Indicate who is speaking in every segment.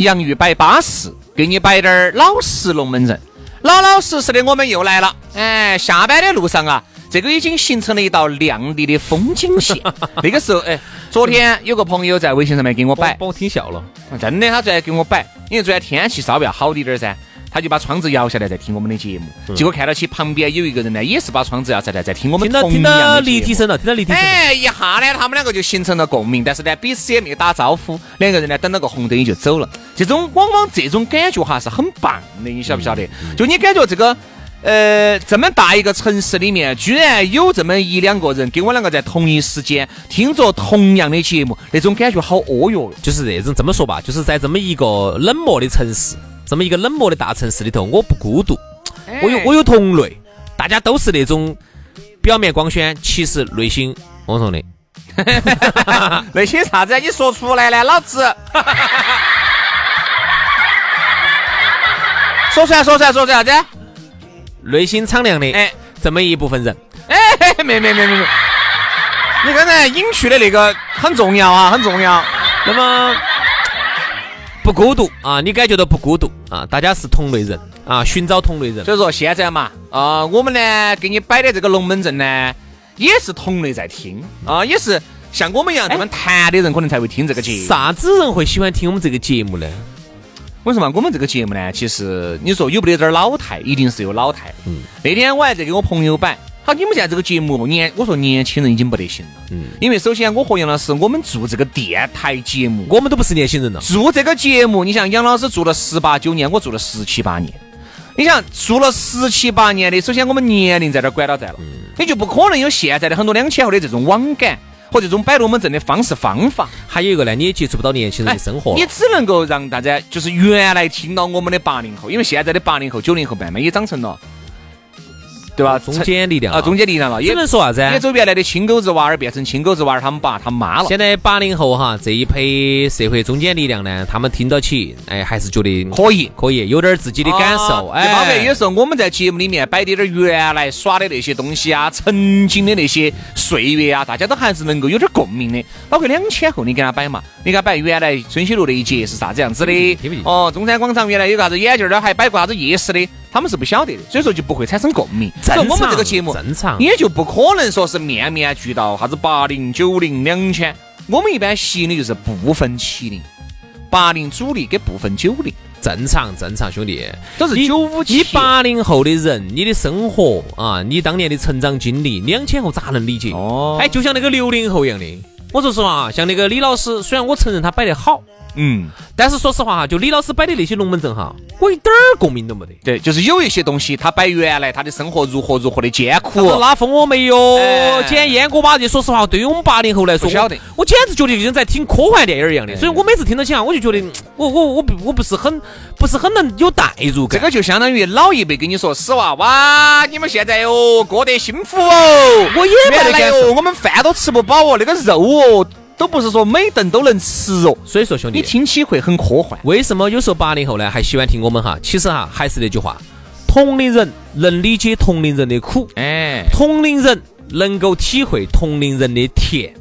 Speaker 1: 洋芋摆巴适，给你摆点儿老实龙门阵。老老实实的，我们又来了。哎，下班的路上啊，这个已经形成了一道亮丽的风景线。那个时候，哎，昨天有个朋友在微信上面给我摆，
Speaker 2: 把我听笑了。
Speaker 1: 真的，他昨天给我摆，因为昨天天气稍微要好一点儿噻，他就把窗子摇下来在听我们的节目。结果看到起旁边有一个人呢，也是把窗子摇下来在听我们
Speaker 2: 听到
Speaker 1: 同
Speaker 2: 听到
Speaker 1: 样的节目。
Speaker 2: 离题声了，听到立体声。
Speaker 1: 哎，一下呢，他们两个就形成了共鸣，但是呢，彼此也没打招呼，两个人呢等了个红灯也就走了。这种往往这种感觉哈是很棒的，你晓不晓得？就你感觉这个。呃，这么大一个城市里面，居然有这么一两个人跟我两个在同一时间听着同样的节目，那种感觉好哦哟。
Speaker 2: 就是这种这么说吧，就是在这么一个冷漠的城市，这么一个冷漠的大城市里头，我不孤独，我有我有同类，大家都是那种表面光鲜，其实内心我说的。
Speaker 1: 内心啥子啊？你说出来呢，老子。说出来，说出来，说出来啥子？
Speaker 2: 内心敞亮的，
Speaker 1: 哎
Speaker 2: 哎，这么一部分人，
Speaker 1: 哎，没没没没没，你刚才隐去的那个很重要啊，很重要。
Speaker 2: 那么不孤独啊，你感觉到不孤独啊？大家是同类人啊，寻找同类人。
Speaker 1: 所以说现在嘛，啊、我们呢给你摆的这个龙门阵呢，也是同类在听啊、也是像我们一样这么谈的人可能才会听这个节目。
Speaker 2: 啥子人会喜欢听我们这个节目呢？
Speaker 1: 为什么我们这个节目呢？其实你说有不得点儿老态，一定是有老态。嗯，那天我还在给我朋友摆，好，你们现在这个节目年，我说年轻人已经不得行了。嗯，因为首先我和杨老师，我们做这个电台节目，
Speaker 2: 我们都不是年轻人了。
Speaker 1: 做这个节目，你像杨老师做了十八九年，我做了十七八年。你想做了十七八年的，首先我们年龄在这儿管到在了，你就不可能有现在的很多两千后的这种网感和这种摆龙门阵的方式方法。
Speaker 2: 还有一个呢，你也接触不到年轻人的生活
Speaker 1: 哎你只能够让大家就是原来听到我们的八零后，因为现在的八零后、九零后慢慢也长成了，对吧？
Speaker 2: 中间力量
Speaker 1: 啊，中间力量了，
Speaker 2: 只
Speaker 1: 也
Speaker 2: 能说啥子啊
Speaker 1: 也？走原来的青狗子娃儿变成青狗子娃儿他们爸他们妈了。
Speaker 2: 现在八零后哈这一批社会中间力量呢，他们听到起，哎，还是觉得
Speaker 1: 可以
Speaker 2: 可以，有点儿自己的感受，
Speaker 1: 啊就包括
Speaker 2: 哎，
Speaker 1: 有时候我们在节目里面摆的点儿原来耍的那些东西啊，曾经的那些岁月啊，大家都还是能够有点共鸣的。包括两千后，你给他摆嘛，你给他摆原来春熙路那一节是啥子样子的？哦，中山广场原来有个啥子眼镜儿的，还摆过啥子夜市的，他们是不晓得的，所以说就不会产生共鸣。
Speaker 2: 正
Speaker 1: 所以我们这个节目
Speaker 2: 正常
Speaker 1: 也就不可能说是面面俱到，啥子八零、九零、两千，我们一般吸引的就是部分七零。八零主力跟部分九零
Speaker 2: 正常正常，兄弟，
Speaker 1: 都是
Speaker 2: 你
Speaker 1: 九五七
Speaker 2: 你八零后的人，你的生活啊，你当年的成长经历，两千后咋能理解？
Speaker 1: 哦
Speaker 2: 哎，就像那个六零后一样的。我说实话啊，像那个李老师，虽然我承认他摆得好，
Speaker 1: 嗯。
Speaker 2: 但是说实话哈，就李老师摆的那些龙门阵哈，我一点儿共鸣都没得。
Speaker 1: 对，就是有一些东西，他摆原来他的生活如何如何的艰苦，
Speaker 2: 拉风我没有
Speaker 1: 哎，
Speaker 2: 捡烟锅巴这，说实话，对于我们八零后来说，
Speaker 1: 不晓得
Speaker 2: 我我简直觉得就像在听科幻电影一样的。所以我每次听到起啊，我就觉得嗯我我我不我不是很不是很能有代入感。
Speaker 1: 这个就相当于老一辈跟你说，死娃娃，你们现在哟过得幸福哦，
Speaker 2: 我也没得
Speaker 1: 哦，我们饭都吃不饱哦，那个肉哦，都不是说每顿都能吃哦，
Speaker 2: 所以说兄弟，
Speaker 1: 你听起会很科幻。
Speaker 2: 为什么有时候八零后呢还喜欢听我们哈？其实哈还是那句话，同龄人能理解同龄人的苦，
Speaker 1: 哎，
Speaker 2: 同龄人能够体会同龄人的甜。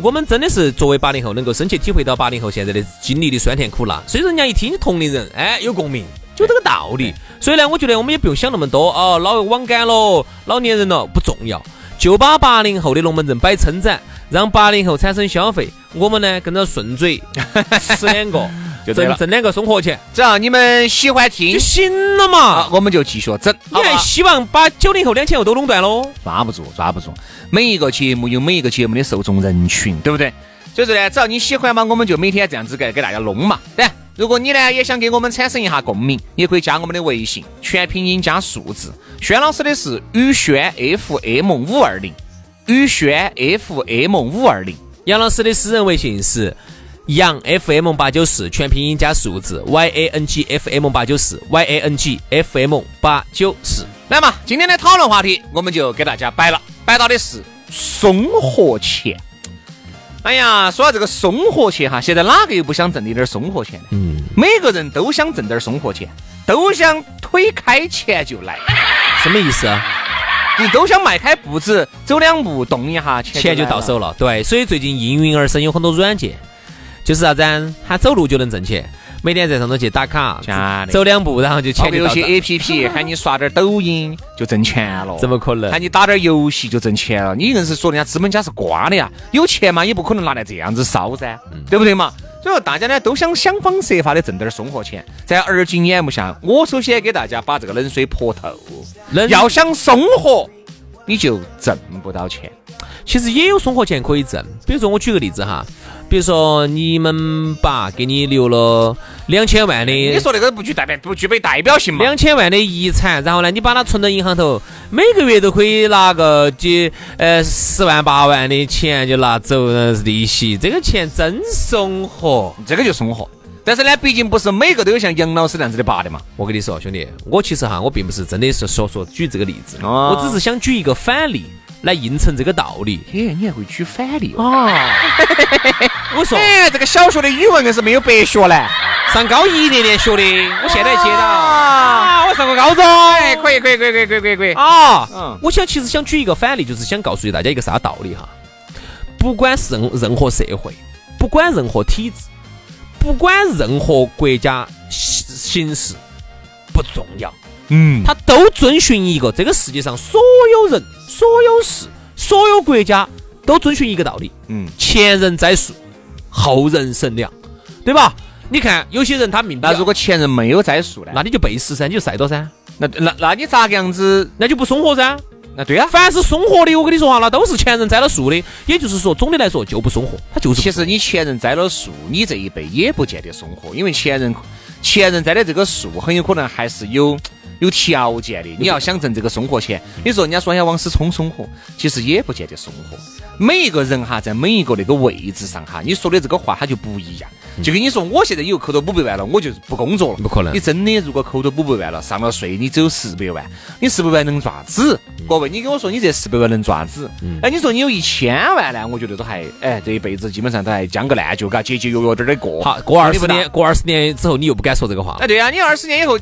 Speaker 2: 我们真的是作为八零后，能够深切体会到八零后现在的经历的酸甜苦辣。所以说人家一听同龄人，哎，有共鸣，就这个道理。所以呢，我觉得我们也不用想那么多哦，老网感咯，老年人了不重要。就把八零后的龙门阵摆撑展，让八零后产生消费。我们呢跟着顺嘴 吃两个，
Speaker 1: 就
Speaker 2: 挣挣两个生活钱
Speaker 1: 只要你们喜欢听
Speaker 2: 就行了
Speaker 1: 啊
Speaker 2: 嘛，。
Speaker 1: 我们就继续整。
Speaker 2: 你还希望把九零后、两千后都垄断喽？
Speaker 1: 抓不住，抓不住。每一个节目有每一个节目的受众人群，对不对？所以说呢，只要你喜欢嘛，我们就每天这样子给给大家弄嘛。对，如果你呢也想给我们产生一下共鸣，也可以加我们的微信，全拼音加数字。轩老师的是宇轩 FM 五二零，宇轩 FM 五二零。
Speaker 2: 杨老师的私人微信是杨 FM 八九四，全拼音加数字 Y A N G F M 八九四 Y A N G F M 八九四。
Speaker 1: 来嘛，今天的讨论话题我们就给大家摆了，摆到的是生活钱。哎呀，说到这个生活钱哈，现在哪个又不想挣一点生活钱呢？嗯，每个人都想挣点生活钱，都想推开钱就来，
Speaker 2: 什么意思啊？
Speaker 1: 你都想迈开步子走两步动一下，钱
Speaker 2: 钱就到手了。对，所以最近应运而生有很多软件，就是啥子啊？他走路就能挣钱，每天在上头去打卡走两步然后就钱就到
Speaker 1: 些 A P P 喊你刷点抖音就挣钱了，
Speaker 2: 怎么可能
Speaker 1: 喊你打点游戏就挣钱了？你硬是说人家资本家是瓜的呀？有钱嘛，也不可能拿来这样子烧噻，
Speaker 2: 嗯
Speaker 1: 对不对嘛？所以说大家呢都想想方设法的挣点生活钱，在而今眼目下，我首先给大家把这个冷水泼透，
Speaker 2: 冷
Speaker 1: 要想生活，你就挣不到钱。
Speaker 2: 其实也有生活钱可以挣，比如说我举个例子哈，比如说你们爸给你留了两千万的，
Speaker 1: 你说那个不具代表不具备代表性嘛？
Speaker 2: 两千万的遗产，然后呢，你把它存到银行头，每个月都可以拿个几呃十万八万的钱就拿走呃利息，这个钱真生活。
Speaker 1: 这个就生活。但是呢，毕竟不是每个都有像杨老师那样子的爸的嘛。
Speaker 2: 我跟你说，兄弟，我其实哈，我并不是真的是说说举这个例子，
Speaker 1: 哦
Speaker 2: 我只是想举一个反例来映衬这个道理。
Speaker 1: 嘿，你还会举反例哦？
Speaker 2: 啊，我说
Speaker 1: 哎，这个小学的语文硬是没有白学嘞。
Speaker 2: 上高一年年学的，我现在接到
Speaker 1: 啊，
Speaker 2: 我上过高中。
Speaker 1: 哎，可以，可以，可以，可以，可以，可以，可以。
Speaker 2: 啊，
Speaker 1: 嗯
Speaker 2: 我想其实想举一个反例，就是想告诉大家一个啥道理哈？不管是任任何社会，不管任何体制，不管任何国家形形势，不重要，
Speaker 1: 嗯，
Speaker 2: 它都遵循一个这个世界上所有人、所有事、所有国家都遵循一个道理，
Speaker 1: 嗯，
Speaker 2: 前人栽树，后人乘凉，对吧？你看有些人他命
Speaker 1: 那如果前人没有栽树呢？
Speaker 2: 那你就背时噻，你就晒到噻，
Speaker 1: 那那那你咋个样子？
Speaker 2: 那就不松活噻。
Speaker 1: 那对啊。
Speaker 2: 凡是松活的，我跟你说哈，那都是前人栽了树的。也就是说，总的来说就不松活，他就是
Speaker 1: 其实你前人栽了树，你这一辈也不见得松活，因为前人前人栽的这个树很有可能还是有有条件的。你要想挣这个生活钱，你说人家说人家王思聪生活，其实也不见得生活。每一个人哈，在每一个那个位置上哈，你说的这个话他就不一样。就跟你说，我现在以后扣到五百万了，我就不工作了，
Speaker 2: 不可能
Speaker 1: 你真的如果扣到五百万了，上了税，你只有四百万，你四百万能爪子？各位，你跟我说你这四百万能爪子？哎，你说你有一千万呢？我觉得都还，哎，这一辈子基本上都还将个烂就，嘎，节节约约点儿的过。
Speaker 2: 好。过二十年，过二十年之后，你又不敢说这个话了，
Speaker 1: 哎，对啊，你二十年以后，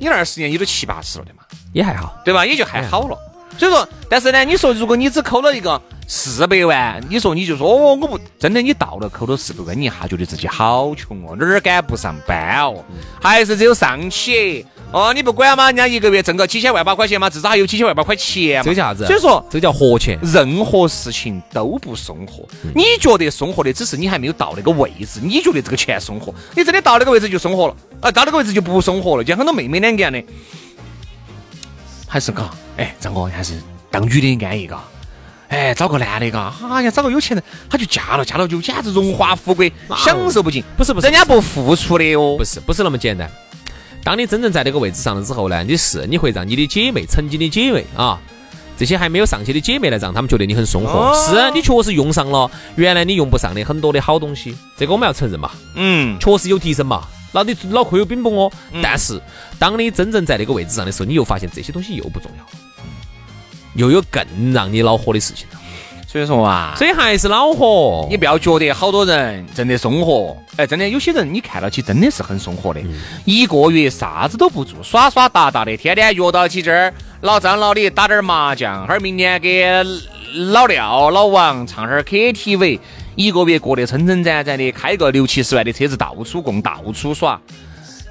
Speaker 1: 你二十年也都七八十了的嘛，
Speaker 2: 也还好。
Speaker 1: 对吧？也就还好了。所以说，但是呢，你说如果你只扣了一个四百万，你说你就说哦，我不真的，你到了扣了四百万，你一下觉得自己好穷哦，哪儿敢不上班哦，还是只有上起哦，你不管嘛，人家一个月挣个几千万把块钱嘛，至少还有几千万把块钱嘛。
Speaker 2: 这叫啥子？
Speaker 1: 所以说，
Speaker 2: 这叫活钱。
Speaker 1: 任何事情都不生活。你觉得生活的，只是你还没有到那个位置。你觉得这个钱生活，你真的到那个位置就生活了，啊，到那个位置就不生活了。就像很多妹妹两个样的，还是嘎，哎，张哥还是当女的安逸嘎。哎，找个男的嘎，哎呀，找个有钱人，他就嫁了，嫁了就简直荣华富贵，享受不尽。
Speaker 2: 不是不是
Speaker 1: 人家不付出的哦
Speaker 2: 不。是不是那么简单。当你真正在那个位置上了之后呢，你是你会让你的姐妹、曾经的姐妹啊，这些还没有上去的姐妹呢，让他们觉得你很松活。
Speaker 1: 哦
Speaker 2: 是啊你确实用上了原来你用不上的很多的好东西，这个我们要承认嘛，
Speaker 1: 嗯，
Speaker 2: 确实有提升嘛。那你脑壳有冰崩哦，但是当你真正在那个位置上的时候，你又发现这些东西又不重要，又有更让你恼火的事情了。
Speaker 1: 所以说啊，
Speaker 2: 所以还是恼火。
Speaker 1: 你不要觉得好多人真的松活，哎，真的有些人你看到起真的是很松活的，一个月啥子都不做，耍耍打打的，天天约到起这儿，老张老李打点儿麻将，哈儿明天给老廖老王唱哈儿 KTV，一个月过得撑撑展展的，开个六七十万的车子到处逛，到处耍。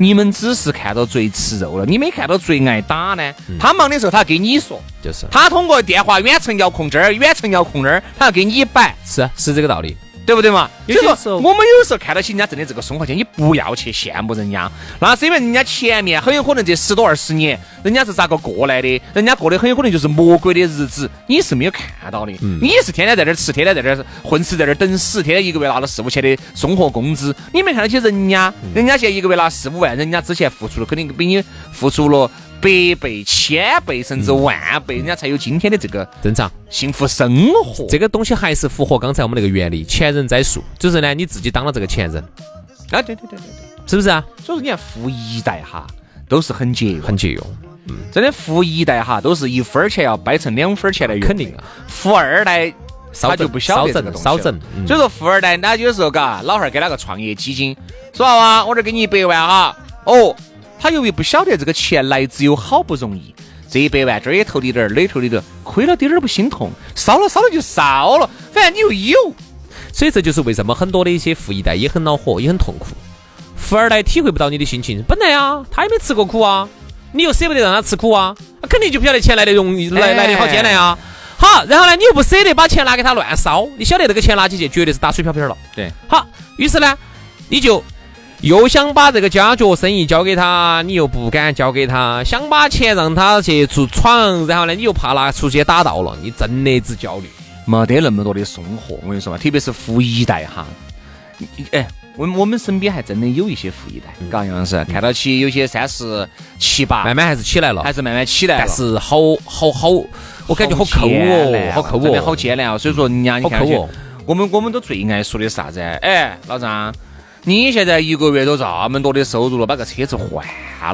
Speaker 1: 你们只是看到最吃肉了，你没看到最挨打呢。他忙的时候，他给你说，
Speaker 2: 就是
Speaker 1: 他通过电话远程遥控这儿，远程遥控那儿，他要给你摆，
Speaker 2: 是是这个道理。
Speaker 1: 对不对嘛？所以说，我们有时候看到起人家挣的这个生活钱，你不要去羡慕人家，那是因为人家前面很有可能这十多二十年，人家是咋个过来的？人家过的很有可能就是魔鬼的日子，你是没有看到的。你是天天在这儿吃，天天在这儿混吃，在这儿等死，天天一个月拿了四五千的生活工资，你没看到起人家，人家现在一个月拿四五万，人家之前付出了肯定比你付出了百倍、千倍甚至万倍，人家才有今天的这个
Speaker 2: 正常，
Speaker 1: 幸福生活。
Speaker 2: 这个东西还是符合刚才我们那个原理，前人栽树，就是呢你自己当了这个前人，
Speaker 1: 啊，对对对对对。
Speaker 2: 是不是啊？
Speaker 1: 所以说，你看富一代哈，都是很节约，
Speaker 2: 很节约，
Speaker 1: 真的富一代哈，都是一分儿钱要掰成两分儿钱来用。
Speaker 2: 肯定啊。
Speaker 1: 富二代
Speaker 2: 少
Speaker 1: 他就不晓得这个东西所以说富二代，他有时候嘎，老汉儿给他个创业基金，说娃娃，我这儿给你一百万哈，哦，他由于不晓得这个钱来之有好不容易。这一百万这儿也投滴点儿，那儿投滴点儿，亏了点儿不心痛，烧了烧了就烧了，反正你又有。
Speaker 2: 所以这就是为什么很多的一些富一代也很恼火，也很痛苦。富二代体会不到你的心情，本来啊，他也没吃过苦啊，你又舍不得让他吃苦啊，他肯定就不晓得钱来的容易，来来的好艰难啊。好，然后呢，你又不舍得把钱拿给他乱烧，你晓得这个钱拿起去绝对是打水漂漂了。
Speaker 1: 对，
Speaker 2: 好，于是呢，你就又想把这个家脚生意交给他，你又不敢交给他，想把钱让他去出闯，然后呢，你又怕拿出去打到了，你真的只焦虑。
Speaker 1: 没得那么多的生活，我跟你说嘛，特别是富一代哈，哎，我们我们身边还真的有一些富一代，嘎杨老师，看到起有些三十七八，
Speaker 2: 慢慢还是起来了，
Speaker 1: 还是慢慢起来了，
Speaker 2: 但是好好好，我感觉好抠哦，好抠哦，
Speaker 1: 好艰难哦。所以说，人家你看
Speaker 2: 哦，
Speaker 1: 我们我们都最爱说的是啥子？哎，老张，你现在一个月都这么多的收入了，把个车子换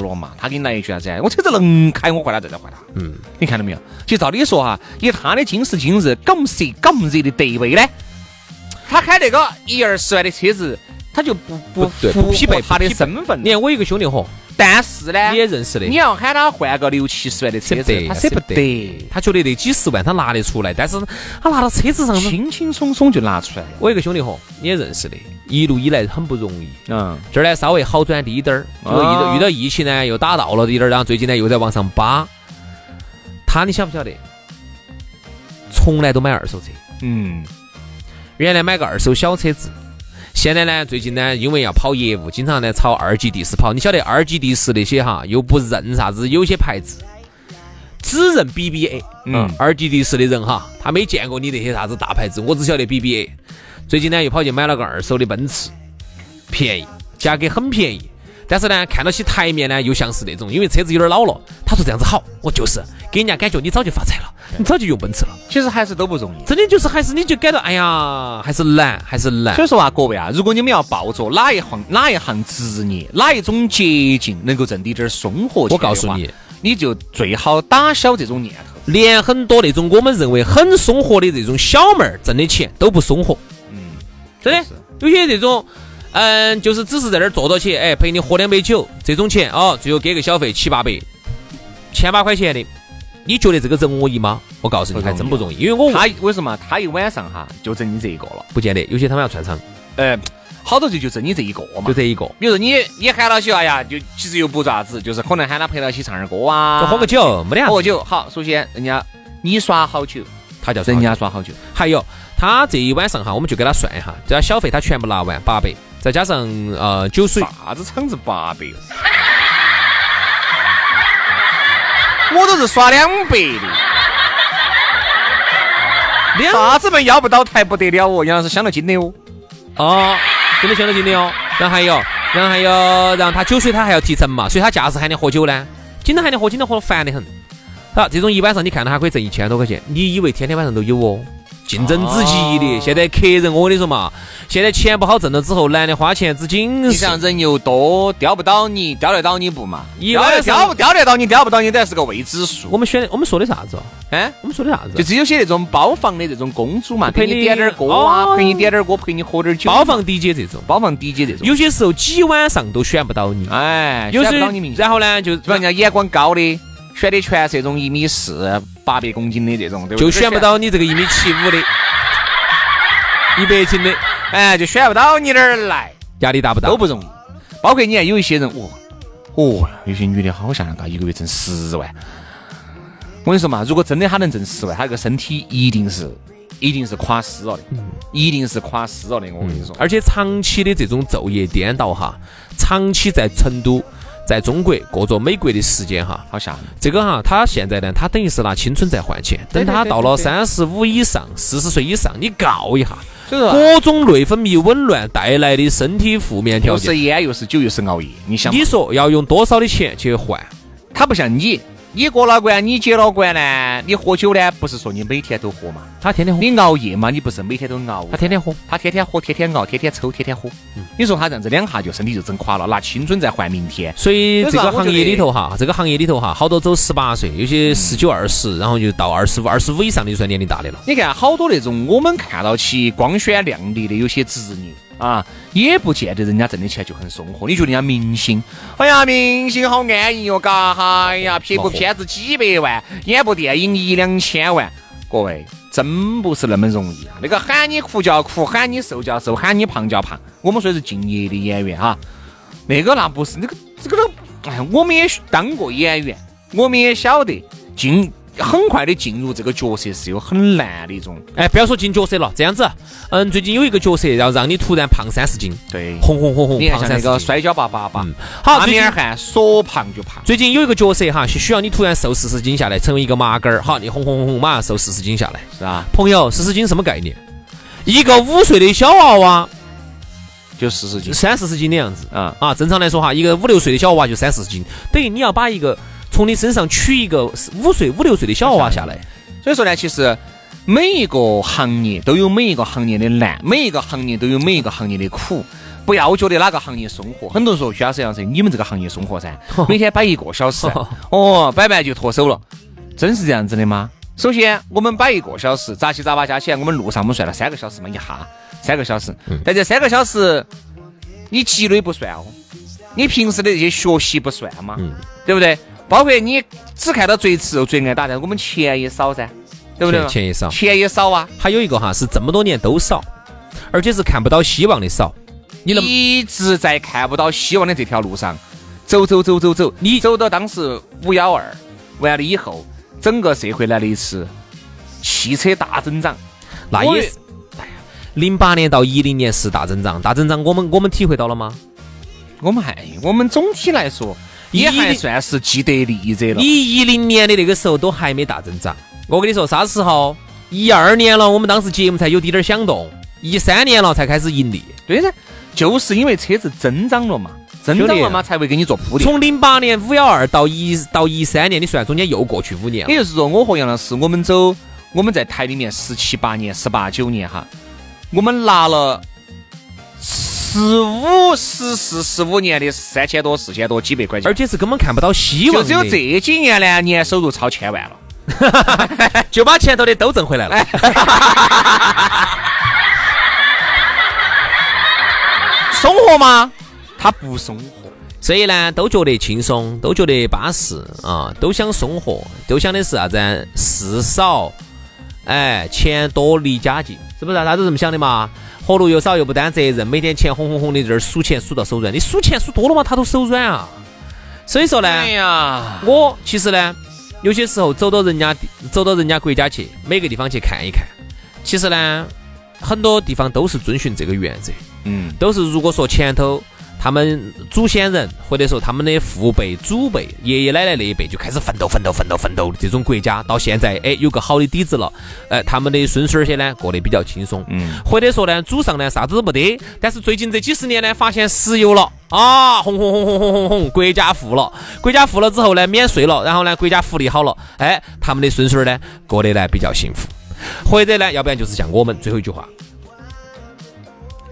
Speaker 1: 了嘛？他给你来一句啥子？我车子能开，我换它再再换它。
Speaker 2: 嗯，
Speaker 1: 你看到没有？其实照理说哈，以他的今时今日港色港热的地位呢，他开那个一二十万的车子，他就不不
Speaker 2: 不匹配
Speaker 1: 他的身份
Speaker 2: 你。看我一个兄弟伙，
Speaker 1: 但是呢，
Speaker 2: 你也认识的。
Speaker 1: 你，要喊他换个六七十万的车子，他舍不得，
Speaker 2: 他觉得那几十万他拿得出来，但是他拿到车子上，
Speaker 1: 轻轻松松就拿出来了。
Speaker 2: 我一个兄弟伙，你也认识的，一路以来很不容易。
Speaker 1: 嗯，
Speaker 2: 这儿呢稍微好转滴点儿，结果遇到
Speaker 1: 啊
Speaker 2: 遇到疫情呢又打到了滴点儿，然后最近呢又在往上扒。他你晓不晓得？从来都买二手车，
Speaker 1: 嗯，
Speaker 2: 原来买个二手小车子，现在呢最近呢因为要跑业务，经常呢朝二级地市跑。你晓得二级地市那些哈又不认啥子，有些牌子只认 BBA，
Speaker 1: 嗯
Speaker 2: 二级地市的人哈，他没见过你那些啥子大牌子，我只晓得 BBA。最近呢又跑去买了个二手的奔驰，便宜，价格很便宜。但是呢，看到起台面呢，又像是那种，因为车子有点老了。他说这样子好，我就是给人家感觉你早就发财了，你早就用奔驰了。
Speaker 1: 其实还是都不容易。
Speaker 2: 真的就是还是你就感到，哎呀，还是难，还是难
Speaker 1: 所。以说啊，各位啊，如果你们要抱着哪一行哪一行职业，哪一种捷径能够挣滴点儿生活钱
Speaker 2: 我告诉你，
Speaker 1: 你就最好打消这种念头。
Speaker 2: 连很多那种我们认为很松活的这种小妹儿挣的钱都不松活。
Speaker 1: 嗯，
Speaker 2: 真的，有些这种，嗯，就是只是在那儿坐到起，哎，陪你喝两杯酒，这种钱哦，最后给个小费七八百，千把块钱的，你觉得这个人容易吗？我告诉你，还真不容易，因为我
Speaker 1: 他为什么他一晚上哈就挣你这一个了？
Speaker 2: 不见得，有些他们要串场，
Speaker 1: 呃，好多就就挣你这一个嘛
Speaker 2: 就。这一个，
Speaker 1: 比如说你你喊到起，哎呀，就其实又不咋子，就是可能喊他陪到起唱点歌啊，
Speaker 2: 就喝个酒，没得啥，
Speaker 1: 喝个酒。好，首先人家你耍好久，
Speaker 2: 他叫
Speaker 1: 人
Speaker 2: 人家。
Speaker 1: 家耍好久，
Speaker 2: 还有他这一晚上哈，我们就给他算一下，这小费他全部拿完八百，再加上呃酒水，
Speaker 1: 啥子厂子八百？我都是刷两百的，
Speaker 2: 两
Speaker 1: 啥子门要不到台不得了哦，杨老师镶了金的哦。
Speaker 2: 哦，真的镶了金的哦。然后还有，然后还有，然后他酒水他还要提成嘛，所以他架势喊你喝酒呢，经常喊你喝，经常喝得烦得很。好，这种一晚上你看到他可以挣一千多块钱，你以为天天晚上都有哦？竞争之激烈，
Speaker 1: 哦
Speaker 2: 现在客人我跟你说嘛，现在钱不好挣了之后，男的花钱之紧是
Speaker 1: 你想。人又多，钓不到你，钓得到你不嘛？钓得
Speaker 2: 一晚上
Speaker 1: 叼不钓得到你，钓不到你，都还是个未知数。
Speaker 2: 我们选的，我们说的啥子哦？
Speaker 1: 哎，
Speaker 2: 我们说的啥子？
Speaker 1: 就只有些那种包房的这种公主嘛，
Speaker 2: 陪你
Speaker 1: 点点歌啊，
Speaker 2: 哦
Speaker 1: 陪你点点歌，陪你喝点酒，
Speaker 2: 包房 DJ 这种，
Speaker 1: 包房 DJ 这种。
Speaker 2: 有些时候几晚上都选不到你，
Speaker 1: 哎，选不到你名字，
Speaker 2: 然后呢就
Speaker 1: 比方人家眼光高的，选的全是这种一米四、八百公斤的这种，对不对？
Speaker 2: 就选不到你这个一米七五的，一百斤的，
Speaker 1: 哎，就选不到你那儿来，
Speaker 2: 压力大不大？
Speaker 1: 都不容易。包括你看有一些人，哦，哦，有些女的好吓人嘎，一个月挣十万。我跟你说嘛，如果真的她能挣十万，她这个身体一定是一定是垮死了的，一定是垮死了的。我跟你说，
Speaker 2: 而且长期的这种昼夜颠倒哈，长期在成都。在中国过着美国的时间哈，
Speaker 1: 好吓人。
Speaker 2: 这个哈，他现在呢，他等于是拿青春在换钱。等他到了三十五以上、四十岁以上，你告一下，各种内分泌紊乱带来的身体负面条件，
Speaker 1: 又是烟，又是酒，又是熬夜。你想，
Speaker 2: 你说要用多少的钱去换？
Speaker 1: 他不像你。你过了关，你结了关呢？你喝酒呢？不是说你每天都喝嘛？
Speaker 2: 他天天喝。
Speaker 1: 你熬夜嘛？你不是每天都熬？
Speaker 2: 他天天喝，
Speaker 1: 他天天喝，天天熬，天天抽，天天喝。你说他这样子两下就身体就整垮了，拿青春在换明天。
Speaker 2: 所以这个行业里头哈，这个行业里头哈，好多走十八岁，有些十九二十，然后就到二十五、二十五以上的就算年龄大的了。
Speaker 1: 你看好多那种我们看到起光鲜亮丽的有些职业。啊，也不见得人家挣的钱就很松活。你觉得人家明星？哎呀，明星好安逸哟，嘎哈！哎呀，拍部片子几百万，演部电影一两千万。各位，真不是那么容易啊！那个喊你哭叫哭，喊你瘦叫瘦，喊你胖叫胖。我们说的是敬业的演员哈，那个那不是那个这个都，哎，我们也当过演员，我们也晓得进。很快的进入这个角色是有很难的一种，
Speaker 2: 哎，不要说进角色了，这样子，嗯，最近有一个角色要让你突然胖三十斤，
Speaker 1: 对，
Speaker 2: 红红红红，
Speaker 1: 你看像那个摔跤爸爸爸，
Speaker 2: 好，
Speaker 1: 阿米尔汗说胖就胖。
Speaker 2: 最近有一个角色哈，是需要你突然瘦四十斤下来，成为一个麻杆儿，好，你红红红红马上瘦四十斤下来，
Speaker 1: 是啊，
Speaker 2: 朋友，四十斤什么概念？一个五岁的小娃娃。
Speaker 1: 就四十斤，
Speaker 2: 三四十斤的样子，啊啊，正常来说哈，一个五六岁的小娃娃就三四十斤，等于你要把一个。从你身上取一个五岁、五六岁的小娃娃下来，
Speaker 1: 所以说呢，其实每一个行业都有每一个行业的难，每一个行业都有每一个行业的苦。不要觉得哪个行业松活，很多人说徐老师杨生，你们这个行业松活噻，每天摆一个小时，哦，摆完就脱手了，真是这样子的吗？首先，我们摆一个小时，杂七杂八加起来，我们路上我们算了三个小时嘛，一下三个小时，但这三个小时你积累不算哦，你平时的这些学习不算嘛，对不对？包括你只看到最吃肉、最爱打的，我们钱也少噻，对不对？
Speaker 2: 钱也少，
Speaker 1: 钱也少啊。
Speaker 2: 还有一个哈，是这么多年都少，而且是看不到希望的少。
Speaker 1: 你一直在看不到希望的这条路上走走走走走，你走到当时五幺二完了以后，整个社会来了一次汽车大增长，
Speaker 2: 那也是。零八年到一零年是大增长，大增长我们我们体会到了吗？
Speaker 1: 我们还我们总体来说。也还算是既得利益者了。
Speaker 2: 你一零年的那个时候都还没大增长，我跟你说啥时候？一二年了，我们当时节目才有滴点响动。一三年了才开始盈利。
Speaker 1: 对噻，就是因为车子增长了嘛，增长了嘛才会给你做铺垫。
Speaker 2: 从零八年五幺二到一到一三年，你算中间又过去五年。
Speaker 1: 也就是说，我和杨老师，我们走我们在台里面十七八年、十八九年哈，我们拿了。十五、十四、十五年的三千多、四千多、几百块钱，
Speaker 2: 而且是根本看不到希望。
Speaker 1: 就只有这几年呢，年收入超千万了，
Speaker 2: 就把前头的都挣回来了。
Speaker 1: 生活吗？他不生活，
Speaker 2: 所以呢，都觉得轻松，都觉得巴适啊，都想生活，都想的是啥子？事少，哎，钱多离家近，是不是？大家都这么想的嘛？活路又少又不担责任，每天钱红红红的这儿数钱数到手软，你数钱数多了嘛，他都手软啊。所以说呢，
Speaker 1: 哎呀，
Speaker 2: 我其实呢，有些时候走到人家走到人家国家去，每个地方去看一看，其实呢，很多地方都是遵循这个原则，嗯，都是如果说前头。他们祖先人，或者说他们的父辈、祖辈、爷爷奶奶那一辈就开始奋斗、奋斗、奋斗、奋斗，这种国家到现在，哎，有个好的底子了，哎，他们的孙孙儿些呢过得比较轻松，嗯，或者说呢，祖上呢啥子都没得，但是最近这几十年呢，发现石油了啊，轰轰轰轰轰轰轰，国家富了，国家富了之后呢，免税了，然后呢，国家福利好了，哎，他们的孙孙儿呢过得呢比较幸福，或者呢，要不然就是像我们最后一句话，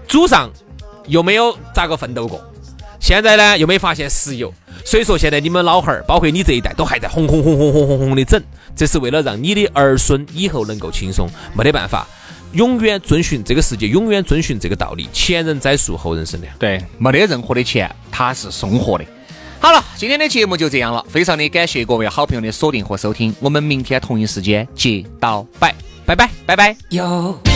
Speaker 2: 祖上。又没有咋个奋斗过，现在呢又没发现石油，所以说现在你们老汉儿，包括你这一代，都还在轰轰轰轰轰轰轰的整，这是为了让你的儿孙以后能够轻松，没得办法，永远遵循这个世界，永远遵循这个道理，前人栽树，后人乘凉。
Speaker 1: 对，没得任何的钱，它是送活的。好了，今天的节目就这样了，非常的感谢各位好朋友的锁定和收听，我们明天同一时间接到拜，拜拜，拜拜。有。